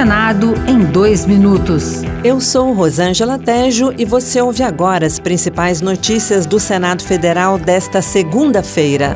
Senado em dois minutos. Eu sou Rosângela Tejo e você ouve agora as principais notícias do Senado Federal desta segunda-feira.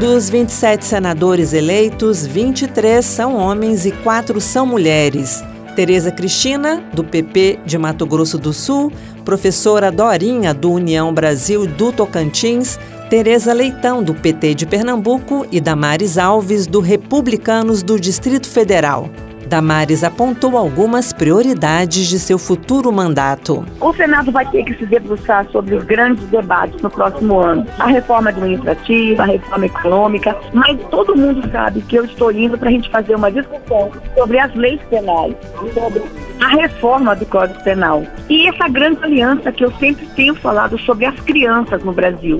Dos 27 senadores eleitos, 23 são homens e 4 são mulheres. Tereza Cristina, do PP de Mato Grosso do Sul, professora Dorinha, do União Brasil do Tocantins, Tereza Leitão, do PT de Pernambuco, e Damares Alves, do Republicanos do Distrito Federal. Damares apontou algumas prioridades de seu futuro mandato. O Senado vai ter que se debruçar sobre os grandes debates no próximo ano. A reforma administrativa, a reforma econômica, mas todo mundo sabe que eu estou indo para a gente fazer uma discussão sobre as leis penais, sobre a reforma do Código Penal. E essa grande aliança que eu sempre tenho falado sobre as crianças no Brasil.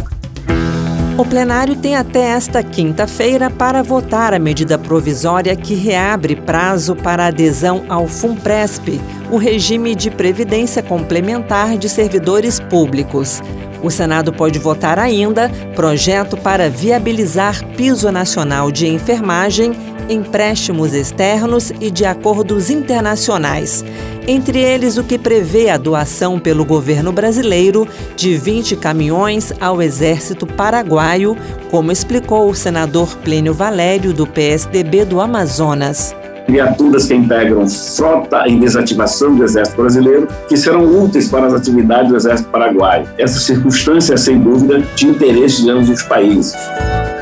O plenário tem até esta quinta-feira para votar a medida provisória que reabre prazo para adesão ao FUNPRESP, o regime de previdência complementar de servidores públicos. O Senado pode votar ainda projeto para viabilizar piso nacional de enfermagem empréstimos externos e de acordos internacionais, entre eles o que prevê a doação pelo governo brasileiro de 20 caminhões ao Exército Paraguaio, como explicou o senador Plênio Valério, do PSDB do Amazonas viaturas que integram frota em desativação do Exército Brasileiro, que serão úteis para as atividades do Exército Paraguaio. Essa circunstância é, sem dúvida, de interesse de ambos os países.